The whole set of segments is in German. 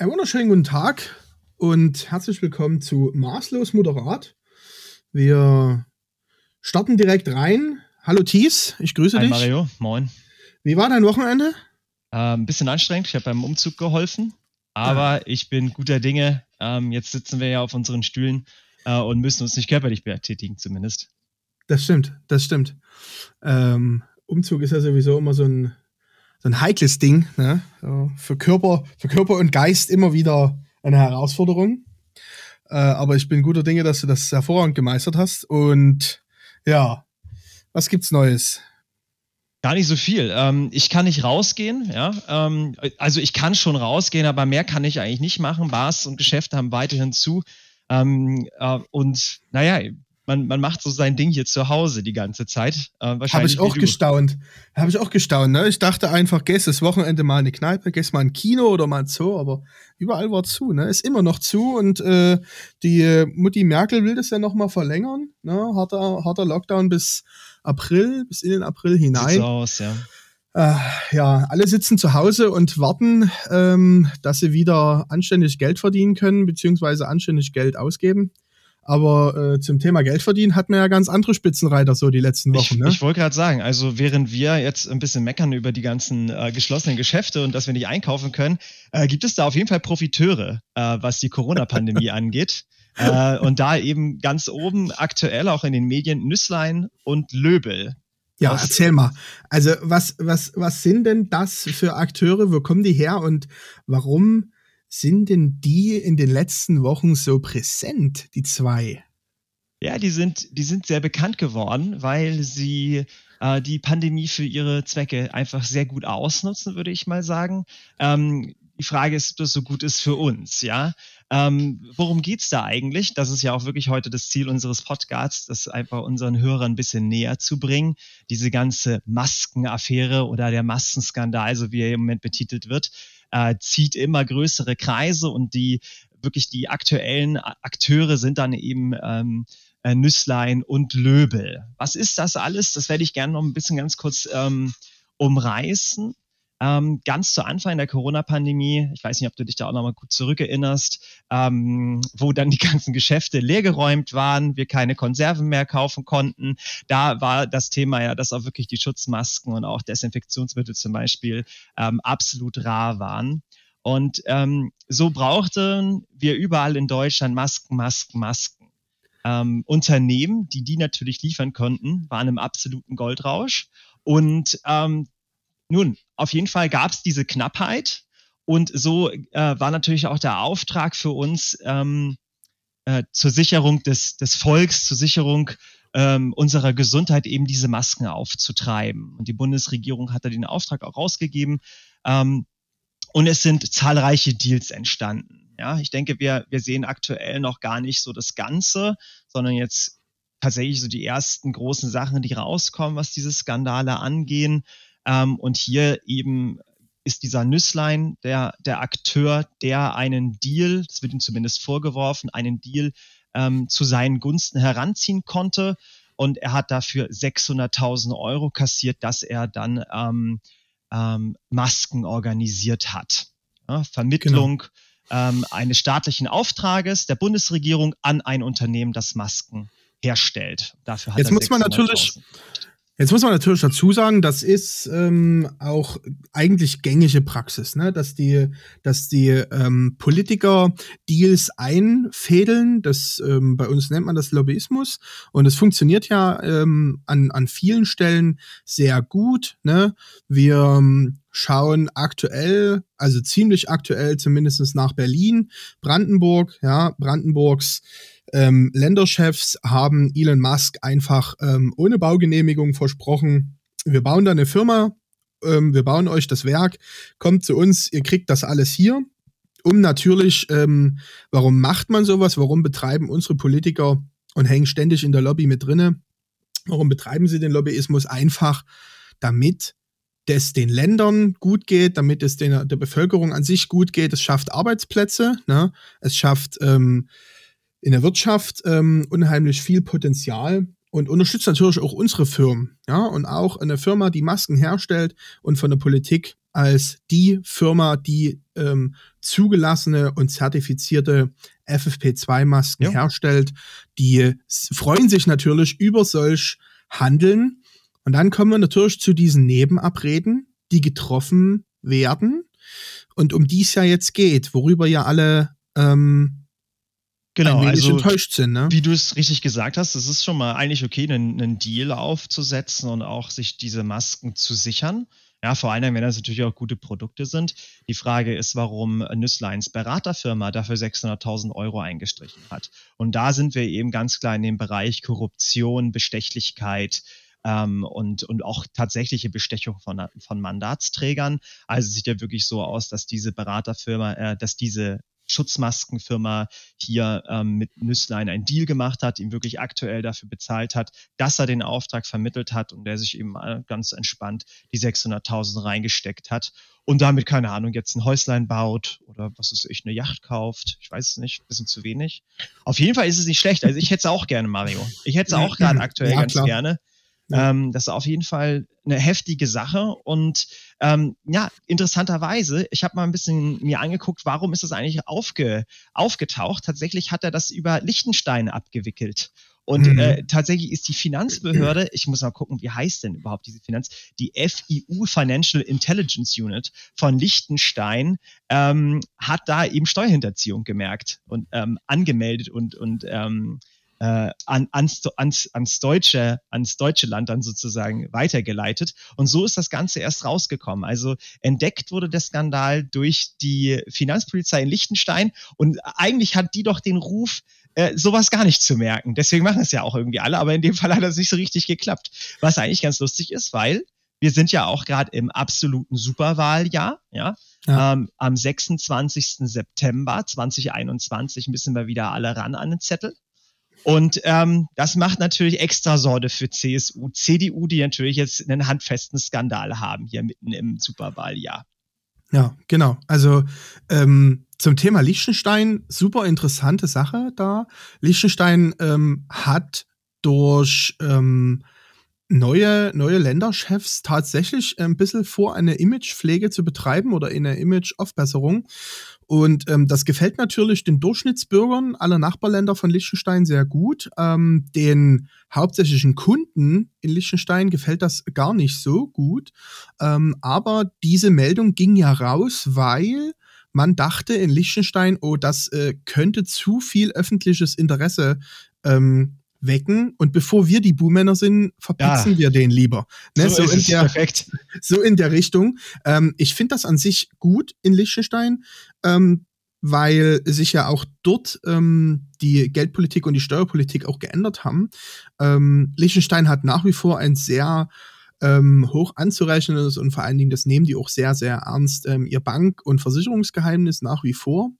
Einen wunderschönen guten Tag und herzlich willkommen zu Maßlos Moderat. Wir starten direkt rein. Hallo Thies, ich grüße Hi dich. Mario, moin. Wie war dein Wochenende? Äh, ein bisschen anstrengend, ich habe beim Umzug geholfen, aber ich bin guter Dinge. Ähm, jetzt sitzen wir ja auf unseren Stühlen äh, und müssen uns nicht körperlich betätigen, zumindest. Das stimmt, das stimmt. Ähm, Umzug ist ja sowieso immer so ein, so ein heikles Ding. Ne? Für, Körper, für Körper und Geist immer wieder eine Herausforderung. Äh, aber ich bin guter Dinge, dass du das hervorragend gemeistert hast. Und ja, was gibt's Neues? Gar nicht so viel. Ähm, ich kann nicht rausgehen, ja. Ähm, also ich kann schon rausgehen, aber mehr kann ich eigentlich nicht machen. Bars und Geschäfte haben weiterhin zu. Ähm, äh, und naja, man, man macht so sein Ding hier zu Hause die ganze Zeit. Äh, Habe ich auch gestaunt. Habe ich auch gestaunt. Ne? Ich dachte einfach, gehst das Wochenende mal in eine Kneipe, gehst mal in ein Kino oder mal ein Zoo, aber überall war zu. Ne? Ist immer noch zu und äh, die äh, Mutti Merkel will das ja noch mal verlängern. Ne? Harter, harter Lockdown bis April, bis in den April Sieht hinein. so aus, ja. Äh, ja, alle sitzen zu Hause und warten, ähm, dass sie wieder anständig Geld verdienen können, beziehungsweise anständig Geld ausgeben. Aber äh, zum Thema Geld verdienen hatten wir ja ganz andere Spitzenreiter so die letzten Wochen. Ich, ne? ich wollte gerade sagen, also während wir jetzt ein bisschen meckern über die ganzen äh, geschlossenen Geschäfte und dass wir nicht einkaufen können, äh, gibt es da auf jeden Fall Profiteure, äh, was die Corona-Pandemie angeht. Äh, und da eben ganz oben aktuell auch in den Medien Nüsslein und Löbel. Ja, Was- erzähl mal. Also, was, was, was sind denn das für Akteure? Wo kommen die her und warum sind denn die in den letzten Wochen so präsent, die zwei? Ja, die sind, die sind sehr bekannt geworden, weil sie äh, die Pandemie für ihre Zwecke einfach sehr gut ausnutzen, würde ich mal sagen. Ähm, die Frage ist, ob das so gut ist für uns, ja. Ähm, worum geht's da eigentlich? Das ist ja auch wirklich heute das Ziel unseres Podcasts, das einfach unseren Hörern ein bisschen näher zu bringen. Diese ganze Maskenaffäre oder der Maskenskandal, so wie er im Moment betitelt wird, äh, zieht immer größere Kreise und die wirklich die aktuellen Akteure sind dann eben ähm, äh, Nüsslein und Löbel. Was ist das alles? Das werde ich gerne noch ein bisschen ganz kurz ähm, umreißen. Ähm, ganz zu Anfang der Corona-Pandemie, ich weiß nicht, ob du dich da auch noch mal gut zurückerinnerst, ähm, wo dann die ganzen Geschäfte leergeräumt waren, wir keine Konserven mehr kaufen konnten. Da war das Thema ja, dass auch wirklich die Schutzmasken und auch Desinfektionsmittel zum Beispiel ähm, absolut rar waren. Und ähm, so brauchten wir überall in Deutschland Masken, Masken, Masken. Ähm, Unternehmen, die die natürlich liefern konnten, waren im absoluten Goldrausch. Und ähm, nun, auf jeden Fall gab es diese Knappheit. Und so äh, war natürlich auch der Auftrag für uns ähm, äh, zur Sicherung des, des Volks, zur Sicherung ähm, unserer Gesundheit eben diese Masken aufzutreiben. Und die Bundesregierung hatte den Auftrag auch rausgegeben. Ähm, und es sind zahlreiche Deals entstanden. Ja, ich denke, wir, wir sehen aktuell noch gar nicht so das Ganze, sondern jetzt tatsächlich so die ersten großen Sachen, die rauskommen, was diese Skandale angehen. Ähm, und hier eben ist dieser Nüsslein der, der Akteur, der einen Deal, das wird ihm zumindest vorgeworfen, einen Deal ähm, zu seinen Gunsten heranziehen konnte. Und er hat dafür 600.000 Euro kassiert, dass er dann ähm, ähm, Masken organisiert hat. Ja, Vermittlung ähm, eines staatlichen Auftrages der Bundesregierung an ein Unternehmen, das Masken herstellt. Dafür hat Jetzt er muss man 600.000. natürlich- Jetzt muss man natürlich dazu sagen, das ist ähm, auch eigentlich gängige Praxis, ne? dass die, dass die ähm, Politiker Deals einfädeln. Das ähm, bei uns nennt man das Lobbyismus und es funktioniert ja ähm, an, an vielen Stellen sehr gut. Ne? Wir ähm, schauen aktuell, also ziemlich aktuell, zumindest nach Berlin, Brandenburg, ja, Brandenburgs ähm, Länderchefs haben Elon Musk einfach ähm, ohne Baugenehmigung versprochen, wir bauen da eine Firma, ähm, wir bauen euch das Werk, kommt zu uns, ihr kriegt das alles hier. Um natürlich, ähm, warum macht man sowas? Warum betreiben unsere Politiker und hängen ständig in der Lobby mit drinne? Warum betreiben sie den Lobbyismus? Einfach, damit es den Ländern gut geht, damit es den, der Bevölkerung an sich gut geht. Es schafft Arbeitsplätze, ne? es schafft ähm, in der Wirtschaft ähm, unheimlich viel Potenzial und unterstützt natürlich auch unsere Firmen, ja, und auch eine Firma, die Masken herstellt und von der Politik als die Firma, die ähm, zugelassene und zertifizierte FFP2-Masken ja. herstellt, die freuen sich natürlich über solch Handeln. Und dann kommen wir natürlich zu diesen Nebenabreden, die getroffen werden und um die es ja jetzt geht, worüber ja alle ähm, genau, also, enttäuscht sind. Ne? Wie du es richtig gesagt hast, es ist schon mal eigentlich okay, einen, einen Deal aufzusetzen und auch sich diese Masken zu sichern. Ja, vor allem, wenn das natürlich auch gute Produkte sind. Die Frage ist, warum Nüssleins Beraterfirma dafür 600.000 Euro eingestrichen hat. Und da sind wir eben ganz klar in dem Bereich Korruption, Bestechlichkeit, ähm, und, und auch tatsächliche Bestechung von, von Mandatsträgern. Also es sieht ja wirklich so aus, dass diese Beraterfirma, äh, dass diese Schutzmaskenfirma hier ähm, mit Nüsslein einen Deal gemacht hat, ihm wirklich aktuell dafür bezahlt hat, dass er den Auftrag vermittelt hat und der sich eben ganz entspannt die 600.000 reingesteckt hat und damit, keine Ahnung, jetzt ein Häuslein baut oder was ist ich, eine Yacht kauft. Ich weiß es nicht, bisschen zu wenig. Auf jeden Fall ist es nicht schlecht. Also ich hätte es auch gerne, Mario. Ich hätte es auch gerade aktuell ja, ganz klar. gerne. Ähm, das ist auf jeden Fall eine heftige Sache. Und ähm, ja, interessanterweise, ich habe mal ein bisschen mir angeguckt, warum ist das eigentlich aufge, aufgetaucht? Tatsächlich hat er das über Liechtenstein abgewickelt. Und mhm. äh, tatsächlich ist die Finanzbehörde, ich muss mal gucken, wie heißt denn überhaupt diese Finanz, die FIU Financial Intelligence Unit von Liechtenstein ähm, hat da eben Steuerhinterziehung gemerkt und ähm, angemeldet und, und ähm, äh, an, ans, ans, ans, deutsche, ans deutsche Land dann sozusagen weitergeleitet. Und so ist das Ganze erst rausgekommen. Also entdeckt wurde der Skandal durch die Finanzpolizei in Liechtenstein und eigentlich hat die doch den Ruf, äh, sowas gar nicht zu merken. Deswegen machen es ja auch irgendwie alle, aber in dem Fall hat das nicht so richtig geklappt. Was eigentlich ganz lustig ist, weil wir sind ja auch gerade im absoluten Superwahljahr, ja. ja. Ähm, am 26. September 2021 müssen wir wieder alle ran an den Zettel. Und ähm, das macht natürlich extra Sorge für CSU, CDU, die natürlich jetzt einen handfesten Skandal haben hier mitten im Superwahljahr. Ja, genau. Also ähm, zum Thema Liechtenstein, super interessante Sache da. Liechtenstein ähm, hat durch ähm, neue, neue Länderchefs tatsächlich ein bisschen vor, eine Imagepflege zu betreiben oder eine Imageaufbesserung. Und ähm, das gefällt natürlich den Durchschnittsbürgern aller Nachbarländer von Liechtenstein sehr gut. Ähm, den hauptsächlichen Kunden in Liechtenstein gefällt das gar nicht so gut. Ähm, aber diese Meldung ging ja raus, weil man dachte in Liechtenstein, oh, das äh, könnte zu viel öffentliches Interesse ähm, wecken und bevor wir die Buhmänner sind, verpitzen ja. wir den lieber. Ne? So, so in der, perfekt. So in der Richtung. Ähm, ich finde das an sich gut in Liechtenstein, ähm, weil sich ja auch dort ähm, die Geldpolitik und die Steuerpolitik auch geändert haben. Ähm, Liechtenstein hat nach wie vor ein sehr ähm, hoch anzurechnendes und vor allen Dingen, das nehmen die auch sehr, sehr ernst, ähm, ihr Bank- und Versicherungsgeheimnis nach wie vor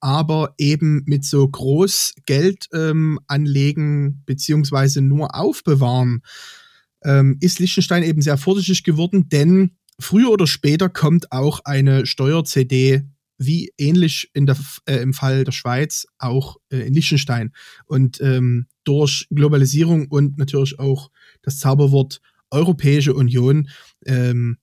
aber eben mit so groß Geld ähm, anlegen beziehungsweise nur aufbewahren, ähm, ist Liechtenstein eben sehr vorsichtig geworden, denn früher oder später kommt auch eine Steuer-CD wie ähnlich in der, äh, im Fall der Schweiz auch äh, in Liechtenstein. Und ähm, durch Globalisierung und natürlich auch das Zauberwort Europäische Union ähm,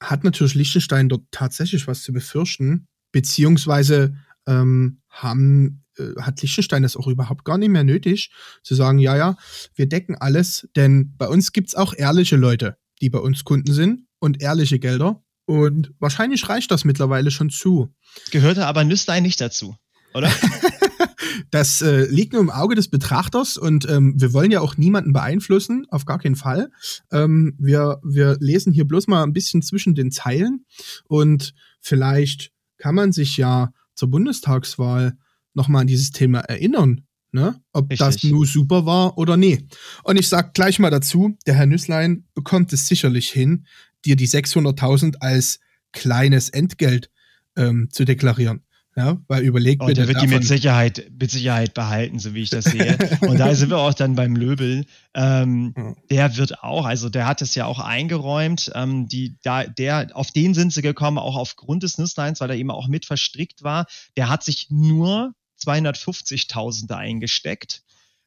hat natürlich Liechtenstein dort tatsächlich was zu befürchten beziehungsweise ähm, haben, äh, hat Liechtenstein das auch überhaupt gar nicht mehr nötig, zu sagen, ja, ja, wir decken alles, denn bei uns gibt es auch ehrliche Leute, die bei uns Kunden sind und ehrliche Gelder. Und wahrscheinlich reicht das mittlerweile schon zu. Gehörte aber Nüstein nicht dazu, oder? das äh, liegt nur im Auge des Betrachters und ähm, wir wollen ja auch niemanden beeinflussen, auf gar keinen Fall. Ähm, wir, wir lesen hier bloß mal ein bisschen zwischen den Zeilen und vielleicht kann man sich ja zur Bundestagswahl nochmal an dieses Thema erinnern. Ne? Ob Richtig. das nur super war oder nee. Und ich sag gleich mal dazu, der Herr Nüsslein bekommt es sicherlich hin, dir die 600.000 als kleines Entgelt ähm, zu deklarieren. Ja, weil überlegt bitte. Der wird die mit Sicherheit, mit Sicherheit behalten, so wie ich das sehe. Und da sind wir auch dann beim Löbel. Ähm, ja. Der wird auch, also der hat es ja auch eingeräumt. Ähm, die, da, der, auf den sind sie gekommen, auch aufgrund des Nüssleins, weil er eben auch mit verstrickt war. Der hat sich nur 250.000 eingesteckt.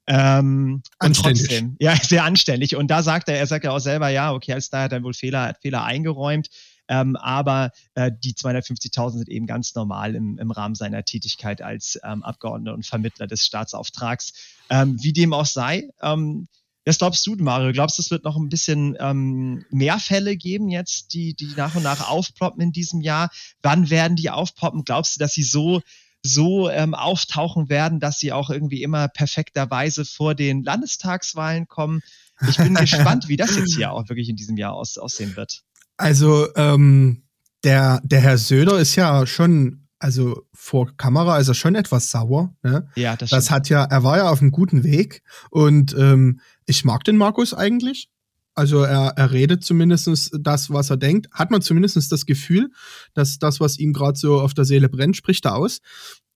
Ähm, anständig. Trotzdem, ja, sehr anständig. Und da sagt er, er sagt ja auch selber, ja, okay, als da hat er wohl Fehler, hat Fehler eingeräumt. Ähm, aber äh, die 250.000 sind eben ganz normal im, im Rahmen seiner Tätigkeit als ähm, Abgeordneter und Vermittler des Staatsauftrags. Ähm, wie dem auch sei, ähm, was glaubst du, Mario? Glaubst du, es wird noch ein bisschen ähm, mehr Fälle geben jetzt, die, die nach und nach aufploppen in diesem Jahr? Wann werden die aufpoppen? Glaubst du, dass sie so so ähm, auftauchen werden, dass sie auch irgendwie immer perfekterweise vor den Landestagswahlen kommen. Ich bin gespannt, wie das jetzt hier auch wirklich in diesem Jahr aus, aussehen wird. Also ähm, der, der Herr Söder ist ja schon, also vor Kamera ist er schon etwas sauer. Ne? Ja, das, das hat ja, er war ja auf einem guten Weg und ähm, ich mag den Markus eigentlich. Also er, er redet zumindest das, was er denkt. Hat man zumindest das Gefühl, dass das, was ihm gerade so auf der Seele brennt, spricht er aus.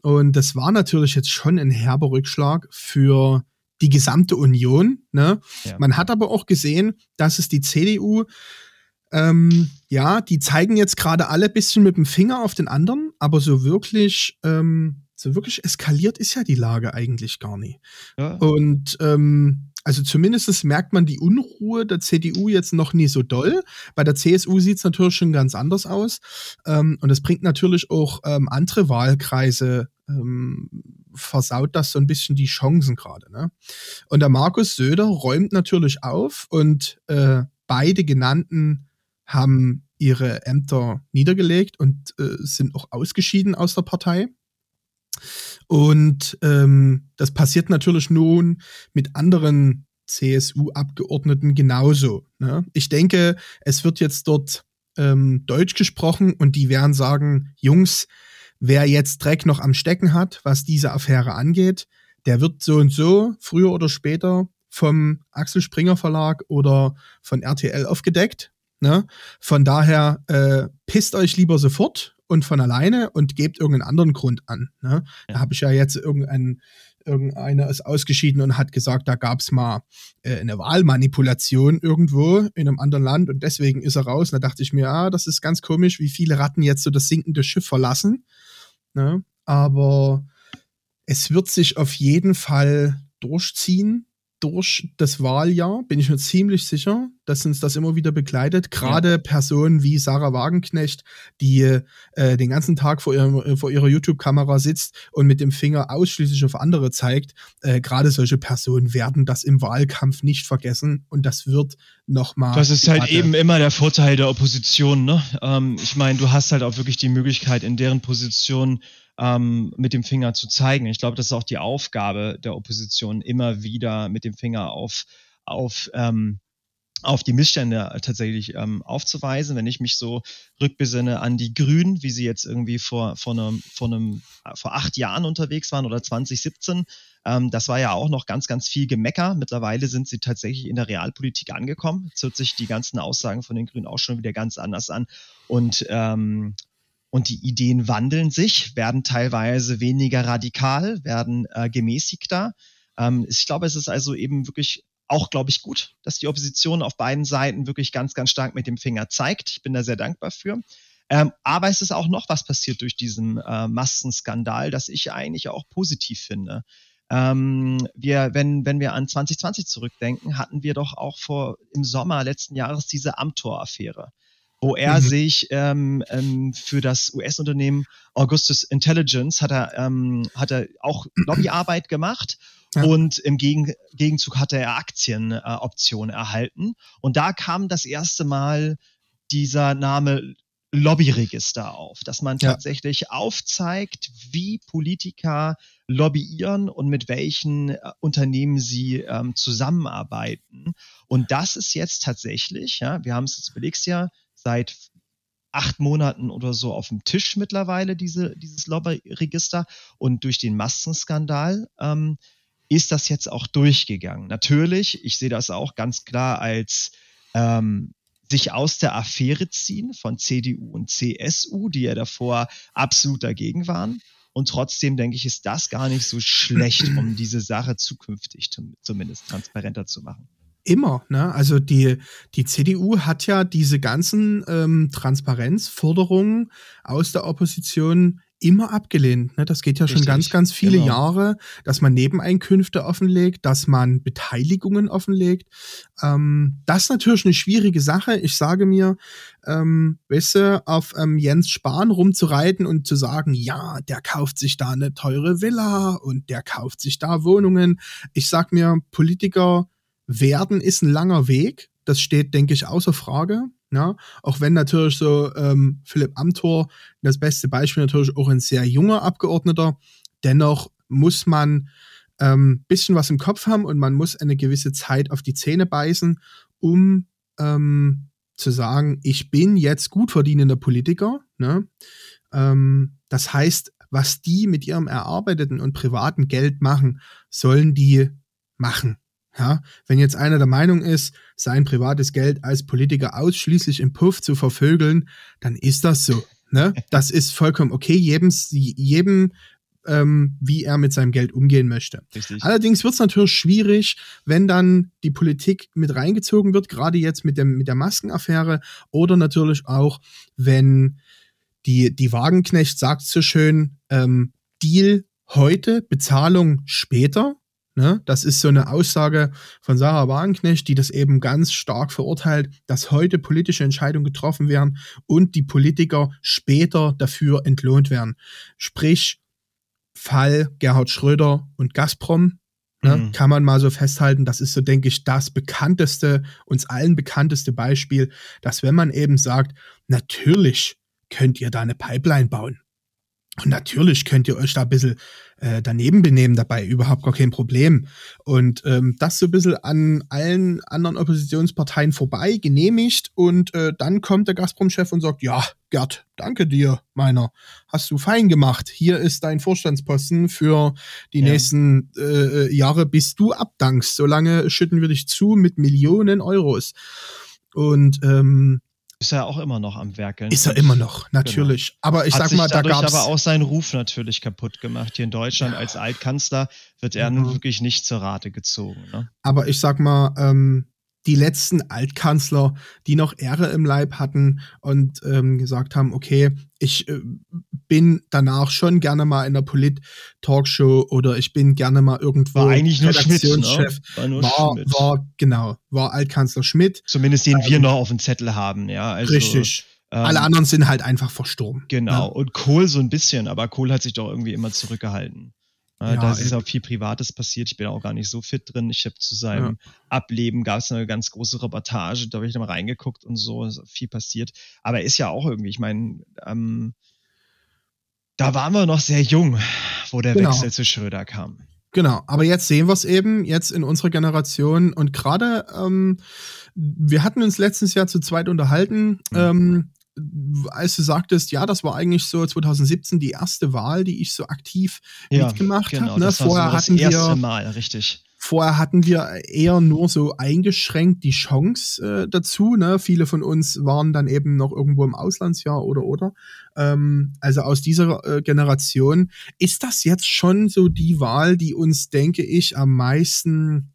Und das war natürlich jetzt schon ein herber Rückschlag für die gesamte Union. Ne? Ja. Man hat aber auch gesehen, dass es die CDU, ähm, ja, die zeigen jetzt gerade alle ein bisschen mit dem Finger auf den anderen, aber so wirklich, ähm, so wirklich eskaliert ist ja die Lage eigentlich gar nicht. Ja. Und ähm, also zumindest merkt man die Unruhe der CDU jetzt noch nie so doll. Bei der CSU sieht es natürlich schon ganz anders aus. Ähm, und es bringt natürlich auch ähm, andere Wahlkreise, ähm, versaut das so ein bisschen die Chancen gerade. Ne? Und der Markus Söder räumt natürlich auf und äh, beide genannten haben ihre Ämter niedergelegt und äh, sind auch ausgeschieden aus der Partei. Und ähm, das passiert natürlich nun mit anderen CSU-Abgeordneten genauso. Ne? Ich denke, es wird jetzt dort ähm, Deutsch gesprochen und die werden sagen, Jungs, wer jetzt Dreck noch am Stecken hat, was diese Affäre angeht, der wird so und so früher oder später vom Axel Springer Verlag oder von RTL aufgedeckt. Ne? Von daher äh, pisst euch lieber sofort und von alleine und gebt irgendeinen anderen Grund an. Ne? Ja. Da habe ich ja jetzt irgendeinen irgendeiner ist ausgeschieden und hat gesagt, da gab es mal äh, eine Wahlmanipulation irgendwo in einem anderen Land und deswegen ist er raus. Und da dachte ich mir, ah, das ist ganz komisch, wie viele Ratten jetzt so das sinkende Schiff verlassen. Ne? Aber es wird sich auf jeden Fall durchziehen durch das Wahljahr, bin ich mir ziemlich sicher, dass uns das immer wieder begleitet. Gerade ja. Personen wie Sarah Wagenknecht, die äh, den ganzen Tag vor, ihrem, vor ihrer YouTube-Kamera sitzt und mit dem Finger ausschließlich auf andere zeigt. Äh, Gerade solche Personen werden das im Wahlkampf nicht vergessen und das wird nochmal. Das ist halt eben immer der Vorteil der Opposition. Ne? Ähm, ich meine, du hast halt auch wirklich die Möglichkeit, in deren Position ähm, mit dem Finger zu zeigen. Ich glaube, das ist auch die Aufgabe der Opposition, immer wieder mit dem Finger auf, auf ähm, auf die Missstände tatsächlich ähm, aufzuweisen. Wenn ich mich so rückbesinne an die Grünen, wie sie jetzt irgendwie vor, vor, einem, vor, einem, vor acht Jahren unterwegs waren oder 2017, ähm, das war ja auch noch ganz, ganz viel Gemecker. Mittlerweile sind sie tatsächlich in der Realpolitik angekommen. Jetzt hört sich die ganzen Aussagen von den Grünen auch schon wieder ganz anders an. Und ähm, und die Ideen wandeln sich, werden teilweise weniger radikal, werden äh, gemäßigter. Ähm, ich glaube, es ist also eben wirklich auch, glaube ich, gut, dass die Opposition auf beiden Seiten wirklich ganz, ganz stark mit dem Finger zeigt. Ich bin da sehr dankbar für. Ähm, aber es ist auch noch was passiert durch diesen äh, Massenskandal, das ich eigentlich auch positiv finde. Ähm, wir, wenn, wenn wir an 2020 zurückdenken, hatten wir doch auch vor im Sommer letzten Jahres diese Amtor-Affäre wo er mhm. sich ähm, ähm, für das US-Unternehmen Augustus Intelligence hat er, ähm, hat er auch Lobbyarbeit gemacht ja. und im Gegen Gegenzug hatte er Aktienoptionen äh, erhalten. Und da kam das erste Mal dieser Name Lobbyregister auf, dass man ja. tatsächlich aufzeigt, wie Politiker lobbyieren und mit welchen äh, Unternehmen sie ähm, zusammenarbeiten. Und das ist jetzt tatsächlich, ja, wir haben es jetzt belegst ja, seit acht Monaten oder so auf dem Tisch mittlerweile, diese, dieses Lobbyregister. Und durch den Massenskandal ähm, ist das jetzt auch durchgegangen. Natürlich, ich sehe das auch ganz klar als ähm, sich aus der Affäre ziehen von CDU und CSU, die ja davor absolut dagegen waren. Und trotzdem denke ich, ist das gar nicht so schlecht, um diese Sache zukünftig zumindest transparenter zu machen. Immer, ne? Also die, die CDU hat ja diese ganzen ähm, Transparenzforderungen aus der Opposition immer abgelehnt. Ne? Das geht ja schon Richtig, ganz, ganz viele genau. Jahre, dass man Nebeneinkünfte offenlegt, dass man Beteiligungen offenlegt. Ähm, das ist natürlich eine schwierige Sache. Ich sage mir, ähm, weißt du, auf ähm, Jens Spahn rumzureiten und zu sagen, ja, der kauft sich da eine teure Villa und der kauft sich da Wohnungen. Ich sag mir, Politiker werden ist ein langer Weg. Das steht, denke ich, außer Frage. Ja, auch wenn natürlich so ähm, Philipp Amthor das beste Beispiel natürlich auch ein sehr junger Abgeordneter, dennoch muss man ähm, bisschen was im Kopf haben und man muss eine gewisse Zeit auf die Zähne beißen, um ähm, zu sagen, ich bin jetzt gut verdienender Politiker. Ne? Ähm, das heißt, was die mit ihrem erarbeiteten und privaten Geld machen, sollen die machen. Ja, wenn jetzt einer der Meinung ist, sein privates Geld als Politiker ausschließlich im Puff zu vervögeln, dann ist das so. Ne? Das ist vollkommen okay, jedem, jedem ähm, wie er mit seinem Geld umgehen möchte. Richtig. Allerdings wird es natürlich schwierig, wenn dann die Politik mit reingezogen wird, gerade jetzt mit, dem, mit der Maskenaffäre oder natürlich auch, wenn die, die Wagenknecht sagt so schön, ähm, Deal heute, Bezahlung später. Ne? Das ist so eine Aussage von Sarah Wagenknecht, die das eben ganz stark verurteilt, dass heute politische Entscheidungen getroffen werden und die Politiker später dafür entlohnt werden. Sprich, Fall Gerhard Schröder und Gazprom, ne, Mhm. kann man mal so festhalten. Das ist so, denke ich, das bekannteste, uns allen bekannteste Beispiel, dass wenn man eben sagt, natürlich könnt ihr da eine Pipeline bauen. Und natürlich könnt ihr euch da ein bisschen äh, daneben benehmen dabei, überhaupt gar kein Problem. Und ähm, das so ein bisschen an allen anderen Oppositionsparteien vorbei genehmigt und äh, dann kommt der Gazprom-Chef und sagt, ja, Gerd, danke dir, meiner, hast du fein gemacht. Hier ist dein Vorstandsposten für die Ja. nächsten äh, Jahre, bis du abdankst. Solange schütten wir dich zu mit Millionen Euros. Und ähm, Ist er auch immer noch am Werkeln. ist er immer noch, natürlich. Aber ich hat sag mal, da dadurch gab's aber auch seinen Ruf natürlich kaputt gemacht. Hier in Deutschland als Altkanzler wird er Mhm. nun wirklich nicht zur Rate gezogen. Ne? Aber ich sag mal, ähm, die letzten Altkanzler, die noch Ehre im Leib hatten und ähm, gesagt haben, okay, ich äh, bin danach schon gerne mal in der Polit-Talkshow oder ich bin gerne mal irgendwo War eigentlich nur Schmidt. Ne? Redaktionschef. War nur War, Schmidt. war, genau, war Altkanzler Schmidt. Zumindest den wir Ähm, noch auf dem Zettel haben. Ja, also, richtig. ähm, Alle anderen sind halt einfach verstorben. Genau. Ne? Und Kohl so ein bisschen, aber Kohl hat sich doch irgendwie immer zurückgehalten. Äh, Ja, da ist ey. auch viel Privates passiert. Ich bin auch gar nicht so fit drin. Ich habe zu seinem Ableben gab es eine ganz große Reportage, da habe ich dann mal reingeguckt und so, ist viel passiert. Aber er ist ja auch irgendwie, ich meine, ähm, da waren wir noch sehr jung, wo der Genau. Wechsel zu Schröder kam. Genau, aber jetzt sehen wir es eben, jetzt in unserer Generation und gerade, ähm, wir hatten uns letztes Jahr zu zweit unterhalten, ähm, als du sagtest, ja, das war eigentlich so 2017 die erste Wahl, die ich so aktiv mitgemacht genau, habe. Ne? Vorher, so hatten wir, Mal, richtig. vorher hatten wir eher nur so eingeschränkt die Chance äh, dazu. Ne? Viele von uns waren dann eben noch irgendwo im Auslandsjahr oder oder. Ähm, also aus dieser äh, Generation ist das jetzt schon so die Wahl, die uns, denke ich, am meisten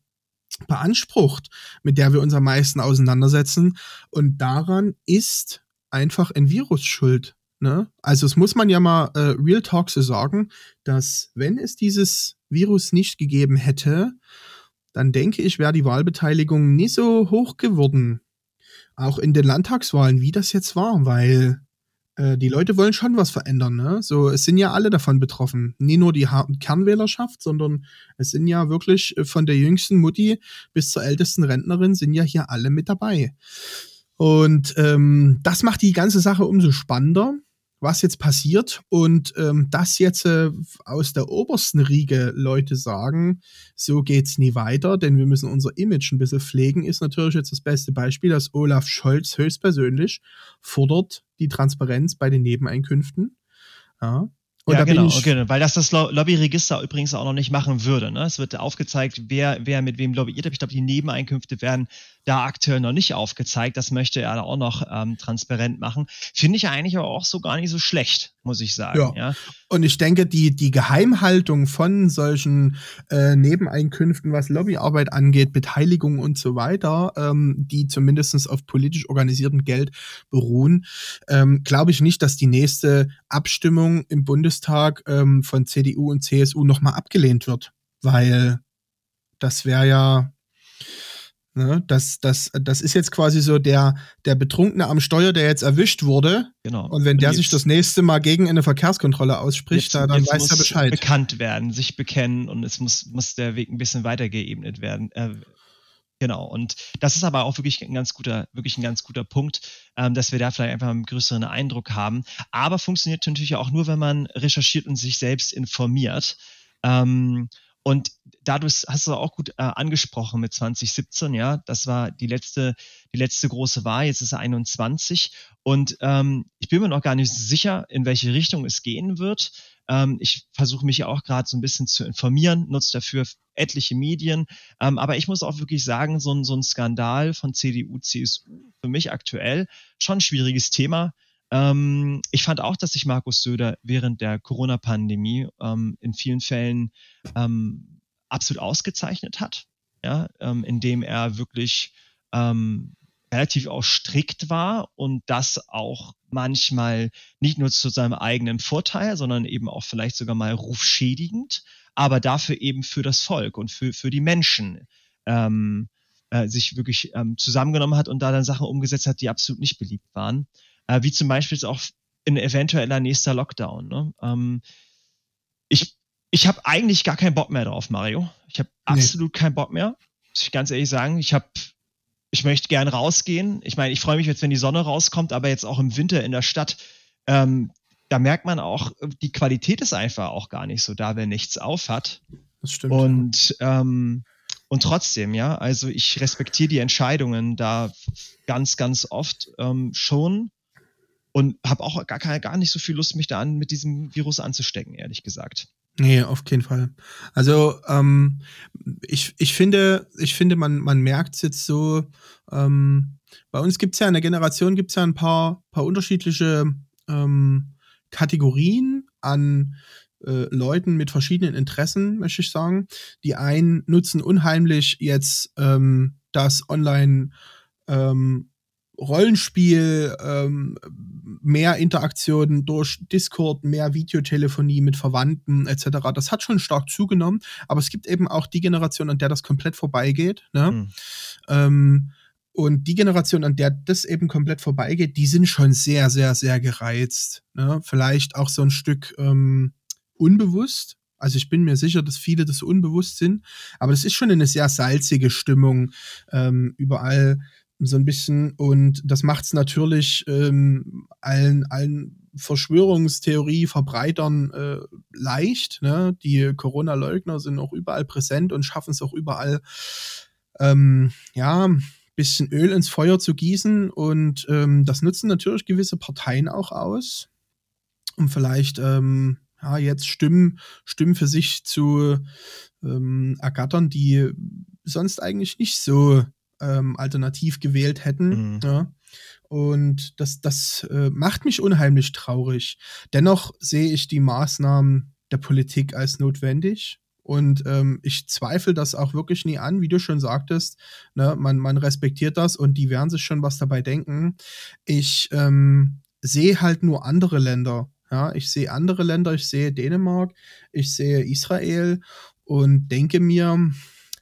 beansprucht, mit der wir uns am meisten auseinandersetzen. Und daran ist einfach ein Virus schuld. Ne? Also es muss man ja mal äh, Real Talk so sagen, dass wenn es dieses Virus nicht gegeben hätte, dann denke ich, wäre die Wahlbeteiligung nie so hoch geworden. Auch in den Landtagswahlen, wie das jetzt war, weil äh, die Leute wollen schon was verändern. Ne? So, es sind ja alle davon betroffen. Nie nur die ha Kernwählerschaft, sondern es sind ja wirklich äh, von der jüngsten Mutti bis zur ältesten Rentnerin sind ja hier alle mit dabei. Und ähm, das macht die ganze Sache umso spannender, was jetzt passiert. Und ähm, dass jetzt äh, aus der obersten Riege Leute sagen, so geht's nie weiter, denn wir müssen unser Image ein bisschen pflegen, ist natürlich jetzt das beste Beispiel, dass Olaf Scholz höchstpersönlich fordert die Transparenz bei den Nebeneinkünften. Ja. Und ja, genau, okay, weil das das Lo- Lobbyregister übrigens auch noch nicht machen würde. Ne? Es wird aufgezeigt, wer, wer mit wem lobbyiert hat. Ich glaube, die Nebeneinkünfte werden da aktuell noch nicht aufgezeigt. Das möchte er auch noch ähm, transparent machen. Finde ich eigentlich aber auch so gar nicht so schlecht, muss ich sagen. Ja. ja. Und ich denke, die, die Geheimhaltung von solchen äh, Nebeneinkünften, was Lobbyarbeit angeht, Beteiligung und so weiter, ähm, die zumindest auf politisch organisiertem Geld beruhen, ähm, glaube ich nicht, dass die nächste Abstimmung im Bundestag ähm, von CDU und CSU nochmal abgelehnt wird. Weil das wäre ja, ne, das, das, das ist jetzt quasi so der, der Betrunkene am Steuer, der jetzt erwischt wurde. Genau. Und wenn der sich das nächste Mal gegen eine Verkehrskontrolle ausspricht, jetzt, dann weiß er Bescheid. bekannt werden, sich bekennen und es muss, muss der Weg ein bisschen weiter geebnet werden. Äh, Genau, und das ist aber auch wirklich ein ganz guter, wirklich ein ganz guter Punkt, ähm, dass wir da vielleicht einfach einen größeren Eindruck haben. Aber funktioniert natürlich auch nur, wenn man recherchiert und sich selbst informiert. Ähm, und dadurch hast du auch gut äh, angesprochen mit 2017, ja, das war die letzte, die letzte große Wahl, jetzt ist er 21 und ähm, ich bin mir noch gar nicht sicher, in welche Richtung es gehen wird. Ähm, ich versuche mich ja auch gerade so ein bisschen zu informieren, nutze dafür etliche Medien, ähm, aber ich muss auch wirklich sagen, so ein, so ein Skandal von CDU, CSU für mich aktuell schon ein schwieriges Thema. Ähm, ich fand auch, dass sich Markus Söder während der Corona-Pandemie ähm, in vielen Fällen ähm, absolut ausgezeichnet hat, ja, ähm, indem er wirklich ähm, relativ auch strikt war und das auch manchmal nicht nur zu seinem eigenen Vorteil, sondern eben auch vielleicht sogar mal rufschädigend, aber dafür eben für das Volk und für, für die Menschen ähm, äh, sich wirklich ähm, zusammengenommen hat und da dann Sachen umgesetzt hat, die absolut nicht beliebt waren äh, wie zum Beispiel auch ein eventueller nächster Lockdown. Ne? Ähm, ich ich habe eigentlich gar keinen Bock mehr drauf, Mario. Ich habe absolut keinen Bock mehr, muss ich ganz ehrlich sagen. Ich habe ich möchte gern rausgehen. Ich meine, ich freue mich jetzt, wenn die Sonne rauskommt, aber jetzt auch im Winter in der Stadt, ähm, da merkt man auch, die Qualität ist einfach auch gar nicht so da, wenn nichts auf hat. Das stimmt. Und ähm, und trotzdem, ja, also ich respektiere die Entscheidungen da ganz, ganz oft ähm, schon und habe auch gar, keine, gar nicht so viel Lust, mich da an, mit diesem Virus anzustecken, ehrlich gesagt. Nee, auf keinen Fall. Also ähm, ich, ich finde, ich finde, man, man merkt es jetzt so, ähm, bei uns gibt es ja in der Generation gibt's ja ein paar, paar unterschiedliche ähm, Kategorien an äh, Leuten mit verschiedenen Interessen, möchte ich sagen. Die einen nutzen unheimlich jetzt ähm, das Online ähm, Rollenspiel, ähm, mehr Interaktionen durch Discord, mehr Videotelefonie mit Verwandten etc. Das hat schon stark zugenommen, aber es gibt eben auch die Generation, an der das komplett vorbeigeht. Ne? Mhm. Ähm, und die Generation, an der das eben komplett vorbeigeht, die sind schon sehr, sehr, sehr gereizt. Ne? Vielleicht auch so ein Stück ähm, unbewusst. Also ich bin mir sicher, dass viele das unbewusst sind, aber das ist schon eine sehr salzige Stimmung ähm, überall so ein bisschen. Und das macht es natürlich ähm, allen, allen Verschwörungstheorie-Verbreitern äh, leicht. Ne? Die Corona-Leugner sind auch überall präsent und schaffen es auch überall, ähm, ja, bisschen Öl ins Feuer zu gießen. Und ähm, das nutzen natürlich gewisse Parteien auch aus, um vielleicht ähm, ja, jetzt Stimmen, Stimmen für sich zu ähm, ergattern, die sonst eigentlich nicht so ähm, alternativ gewählt hätten. Mhm. Ja. Und das, das äh, macht mich unheimlich traurig. Dennoch sehe ich die Maßnahmen der Politik als notwendig. Und ähm, ich zweifle das auch wirklich nie an, wie du schon sagtest. Ne, man, man respektiert das und die werden sich schon was dabei denken. Ich ähm, sehe halt nur andere Länder. Ja, ich sehe andere Länder, ich sehe Dänemark, ich sehe Israel und denke mir,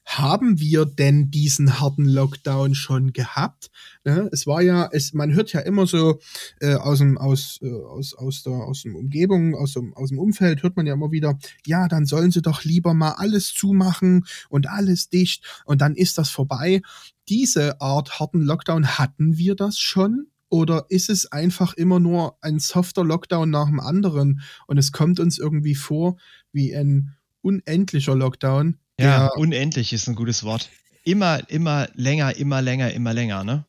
haben wir denn diesen harten Lockdown schon gehabt? Ne? Es war ja, es, man hört ja immer so äh, aus dem aus, äh, aus aus der aus dem Umgebung, aus dem aus dem Umfeld hört man ja immer wieder, ja, dann sollen sie doch lieber mal alles zumachen und alles dicht und dann ist das vorbei. Diese Art harten Lockdown hatten wir das schon? Oder ist es einfach immer nur ein softer Lockdown nach dem anderen und es kommt uns irgendwie vor wie ein unendlicher Lockdown, ja, unendlich ist ein gutes Wort. Immer, immer länger, immer länger, immer länger, ne?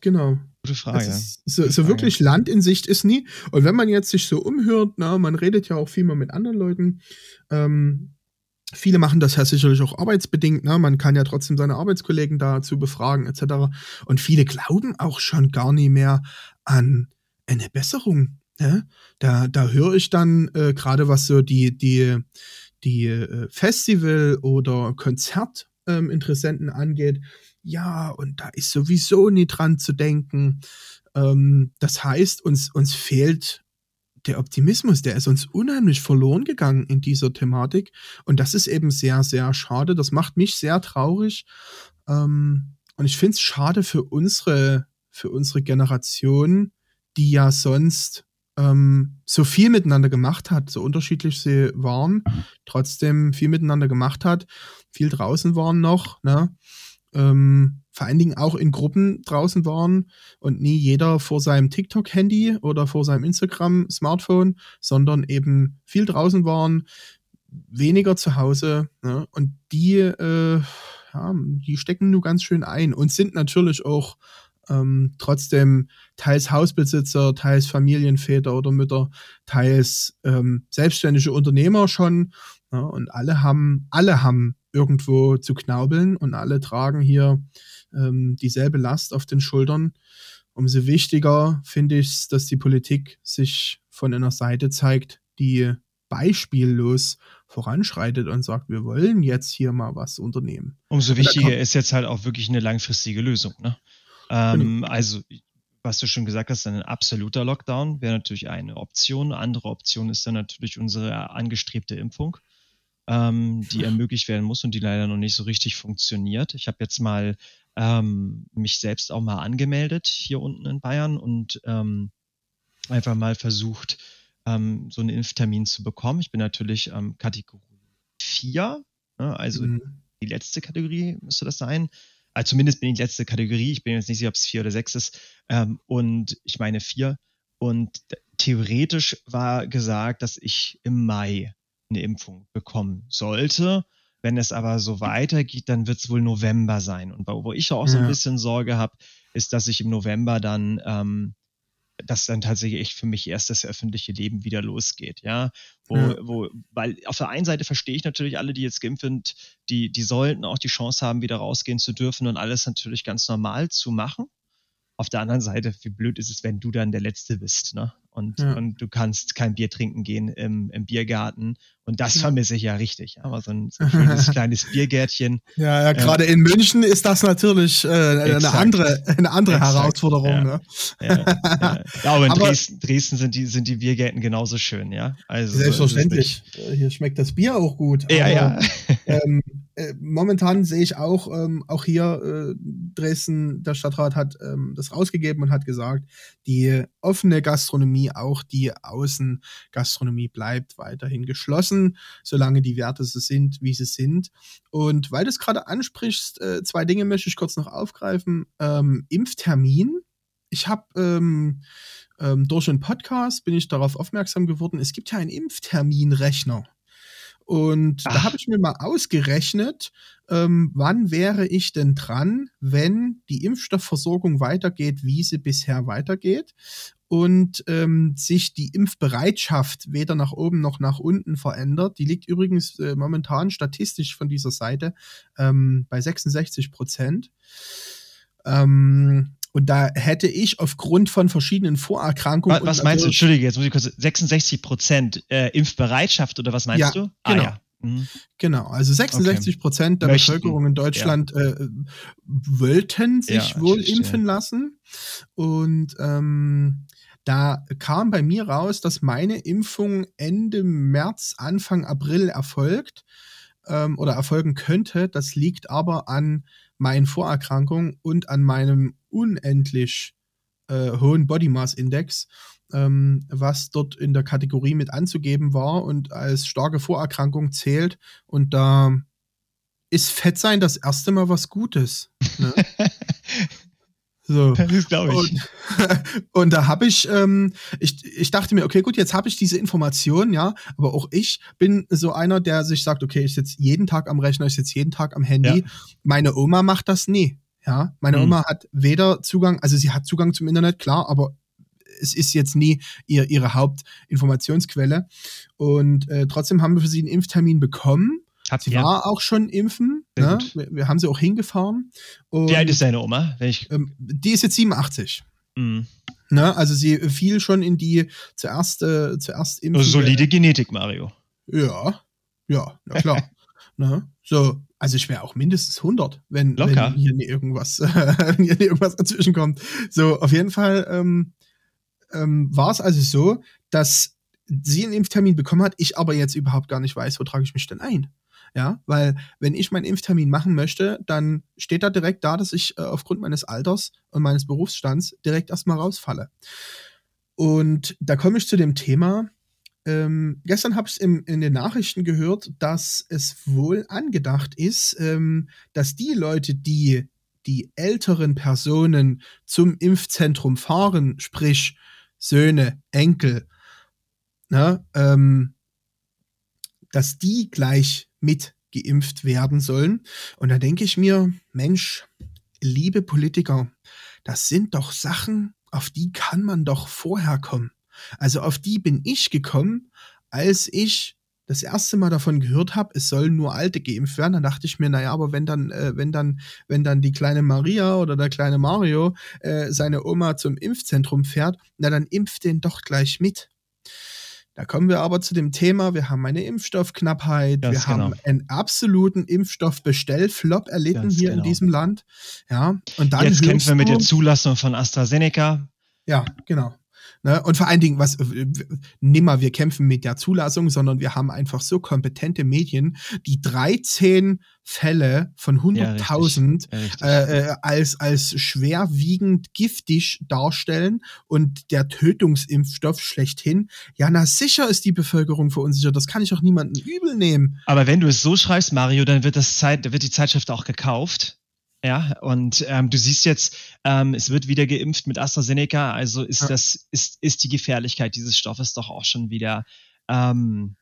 Genau. Gute Frage. Ist, so, Gute so Frage. wirklich Land in Sicht ist nie. Und wenn man jetzt sich so umhört, na, man redet ja auch viel mal mit anderen Leuten, ähm, Viele machen das ja sicherlich auch arbeitsbedingt. Ne? Man kann ja trotzdem seine Arbeitskollegen dazu befragen etc. Und viele glauben auch schon gar nicht mehr an eine Besserung. Ne? Da, da höre ich dann äh, gerade was so die, die, die äh, Festival- oder Konzertinteressenten ähm, angeht. Ja, und da ist sowieso nie dran zu denken. Ähm, das heißt, uns, uns fehlt der Optimismus, der ist uns unheimlich verloren gegangen in dieser Thematik. Und das ist eben sehr, sehr schade. Das macht mich sehr traurig. Ähm, und ich finde es schade für unsere, für unsere Generation, die ja sonst ähm, so viel miteinander gemacht hat, so unterschiedlich sie waren, trotzdem viel miteinander gemacht hat, viel draußen waren noch, ne? Ähm, vor allen Dingen auch in Gruppen draußen waren und nie jeder vor seinem TikTok-Handy oder vor seinem Instagram-Smartphone, sondern eben viel draußen waren, weniger zu Hause. Ne? Und die, äh, ja, die stecken nur ganz schön ein und sind natürlich auch ähm, trotzdem teils Hausbesitzer, teils Familienväter oder Mütter, teils ähm, selbstständige Unternehmer schon. Ja, und alle haben, alle haben irgendwo zu knaubeln und alle tragen hier ähm, dieselbe Last auf den Schultern. Umso wichtiger finde ich es, dass die Politik sich von einer Seite zeigt, die beispiellos voranschreitet und sagt, wir wollen jetzt hier mal was unternehmen. Umso wichtiger ist jetzt halt auch wirklich eine langfristige Lösung. Ne? Ähm. Also, was du schon gesagt hast, ein absoluter Lockdown wäre natürlich eine Option. Eine andere Option ist dann natürlich unsere angestrebte Impfung ähm, die ermöglicht werden muss und die leider noch nicht so richtig funktioniert. Ich habe jetzt mal ähm, mich selbst auch mal angemeldet hier unten in Bayern und ähm, einfach mal versucht, ähm, so einen Impftermin zu bekommen. Ich bin natürlich ähm, Kategorie 4, ne, also mhm. die letzte Kategorie müsste das sein. Also zumindest bin ich letzte Kategorie. Ich bin jetzt nicht sicher, ob es 4 oder 6 ist. Ähm, und ich meine 4. Und theoretisch war gesagt, dass ich im Mai eine Impfung bekommen sollte. Wenn es aber so weitergeht, dann wird es wohl November sein. Und wo ich auch so ein bisschen Sorge habe, ist, dass ich im November dann, ähm, dass dann tatsächlich echt für mich erst das öffentliche Leben wieder losgeht, ja. Wo, ja. wo, weil auf der einen Seite verstehe ich natürlich alle, die jetzt geimpft sind, die, die sollten auch die Chance haben, wieder rausgehen zu dürfen und alles natürlich ganz normal zu machen. Auf der anderen Seite, wie blöd ist es, wenn du dann der Letzte bist, ne? Und, ja. und du kannst kein Bier trinken gehen im, im Biergarten. Und das vermisse ich ja richtig. Aber so ein, so ein schönes kleines Biergärtchen. Ja, ja gerade äh, in München ist das natürlich äh, eine andere, eine andere Herausforderung. Ja. Ne? Ja, ja. aber in aber Dresden, Dresden sind, die, sind die Biergärten genauso schön, ja. Also, selbstverständlich. Hier schmeckt das Bier auch gut. Ja, aber, ja. Ähm, äh, momentan sehe ich auch, ähm, auch hier äh, Dresden, der Stadtrat hat ähm, das rausgegeben und hat gesagt, die offene Gastronomie, auch die Außengastronomie bleibt weiterhin geschlossen, solange die Werte so sind, wie sie sind. Und weil du es gerade ansprichst, äh, zwei Dinge möchte ich kurz noch aufgreifen. Ähm, Impftermin. Ich habe ähm, ähm, durch einen Podcast bin ich darauf aufmerksam geworden, es gibt ja einen Impfterminrechner. Und Ach. da habe ich mir mal ausgerechnet, ähm, wann wäre ich denn dran, wenn die Impfstoffversorgung weitergeht, wie sie bisher weitergeht und ähm, sich die Impfbereitschaft weder nach oben noch nach unten verändert. Die liegt übrigens äh, momentan statistisch von dieser Seite ähm, bei 66 Prozent. Ähm, und da hätte ich aufgrund von verschiedenen Vorerkrankungen. Was, was meinst du? Entschuldige, jetzt muss ich kurz. 66 Prozent äh, Impfbereitschaft oder was meinst ja, du? Ah, genau. ja. Mhm. Genau, also 66 Prozent okay. der Möchten. Bevölkerung in Deutschland ja. äh, wollten sich ja, wohl impfen lassen. Und ähm, da kam bei mir raus, dass meine Impfung Ende März, Anfang April erfolgt ähm, oder erfolgen könnte. Das liegt aber an meinen Vorerkrankungen und an meinem unendlich äh, hohen Body Mass Index, ähm, was dort in der Kategorie mit anzugeben war und als starke Vorerkrankung zählt. Und da ist Fettsein das erste Mal was Gutes. Ne? So. Das glaube ich. Und, und, da habe ich, ähm, ich, ich dachte mir, okay, gut, jetzt habe ich diese Information, ja, aber auch ich bin so einer, der sich sagt, okay, ich sitze jeden Tag am Rechner, ich sitze jeden Tag am Handy. Ja. Meine Oma macht das nie. Ja, meine mhm. Oma hat weder Zugang, also sie hat Zugang zum Internet, klar, aber es ist jetzt nie ihr, ihre Hauptinformationsquelle. Und äh, trotzdem haben wir für sie einen Impftermin bekommen. Habt sie ihr? war auch schon impfen. Ne? Wir, wir, haben sie auch hingefahren. Und, Wie alt ist deine Oma? Ich... Ähm, die ist jetzt 87. Mhm. Ne? Also sie fiel schon in die zuerst, äh, zuerst impfen. Also solide Genetik, Mario. Ja, ja, na klar. ne? So, also ich wäre auch mindestens 100, wenn, wenn hier nie irgendwas, äh, hier nie irgendwas dazwischen kommt. So, auf jeden Fall ähm, ähm, war es also so, dass sie einen Impftermin bekommen hat, ich aber jetzt überhaupt gar nicht weiß, wo trage ich mich denn ein. Ja, weil wenn ich meinen Impftermin machen möchte, dann steht da direkt da, dass ich äh, aufgrund meines Alters und meines Berufsstands direkt erstmal rausfalle. Und da komme ich zu dem Thema. Ähm, gestern habe ich in den Nachrichten gehört, dass es wohl angedacht ist, ähm, dass die Leute, die die älteren Personen zum Impfzentrum fahren, sprich Söhne, Enkel, ne, ähm, dass die gleich mit geimpft werden sollen. Und da denke ich mir, Mensch, liebe Politiker, das sind doch Sachen, auf die kann man doch vorher kommen. Also auf die bin ich gekommen, als ich das erste Mal davon gehört habe, es sollen nur Alte geimpft werden, dann dachte ich mir, naja, aber wenn dann, äh, wenn dann, wenn dann die kleine Maria oder der kleine Mario äh, seine Oma zum Impfzentrum fährt, na dann impft den doch gleich mit. Da kommen wir aber zu dem Thema, wir haben eine Impfstoffknappheit, Ganz wir genau. haben einen absoluten Impfstoffbestellflop erlitten Ganz hier genau. in diesem Land. Ja, und dann Jetzt kämpfen wir mit der Zulassung von AstraZeneca. Ja, genau. Ne? Und vor allen Dingen, was nimmer wir kämpfen mit der Zulassung, sondern wir haben einfach so kompetente Medien, die 13 Fälle von 100.000 ja, äh, äh, als, als schwerwiegend giftig darstellen und der Tötungsimpfstoff schlechthin. Ja, na sicher ist die Bevölkerung verunsichert. Das kann ich auch niemandem übel nehmen. Aber wenn du es so schreibst, Mario, dann wird das Zeit, wird die Zeitschrift auch gekauft. Ja, und ähm, du siehst jetzt, ähm, es wird wieder geimpft mit AstraZeneca, also ist ja. das, ist, ist die Gefährlichkeit dieses Stoffes doch auch schon wieder ähm,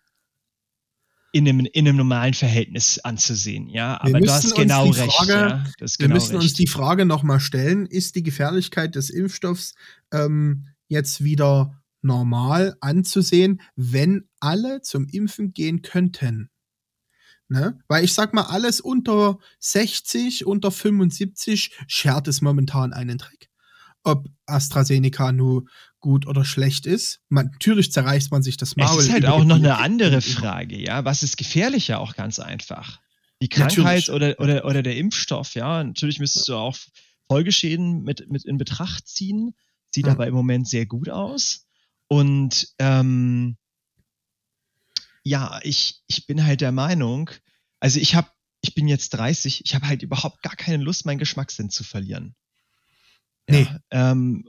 in, einem, in einem normalen Verhältnis anzusehen. Ja, aber du hast genau recht. Frage, ja, wir genau müssen recht. uns die Frage nochmal stellen, ist die Gefährlichkeit des Impfstoffs ähm, jetzt wieder normal anzusehen, wenn alle zum Impfen gehen könnten? Ne? Weil ich sag mal, alles unter 60, unter 75 schert es momentan einen Dreck. Ob AstraZeneca nur gut oder schlecht ist. Man, natürlich zerreißt man sich das Maul. Es ist halt auch noch eine andere Frage, ja. Was ist gefährlicher auch ganz einfach? Die Krankheit oder, oder, oder der Impfstoff, ja. Natürlich müsstest du auch Folgeschäden mit, mit in Betracht ziehen. Sieht ja. aber im Moment sehr gut aus. Und ähm, ja, ich, ich bin halt der Meinung, also ich habe, ich bin jetzt 30, ich habe halt überhaupt gar keine Lust, meinen Geschmackssinn zu verlieren. Nee. Ja, ähm,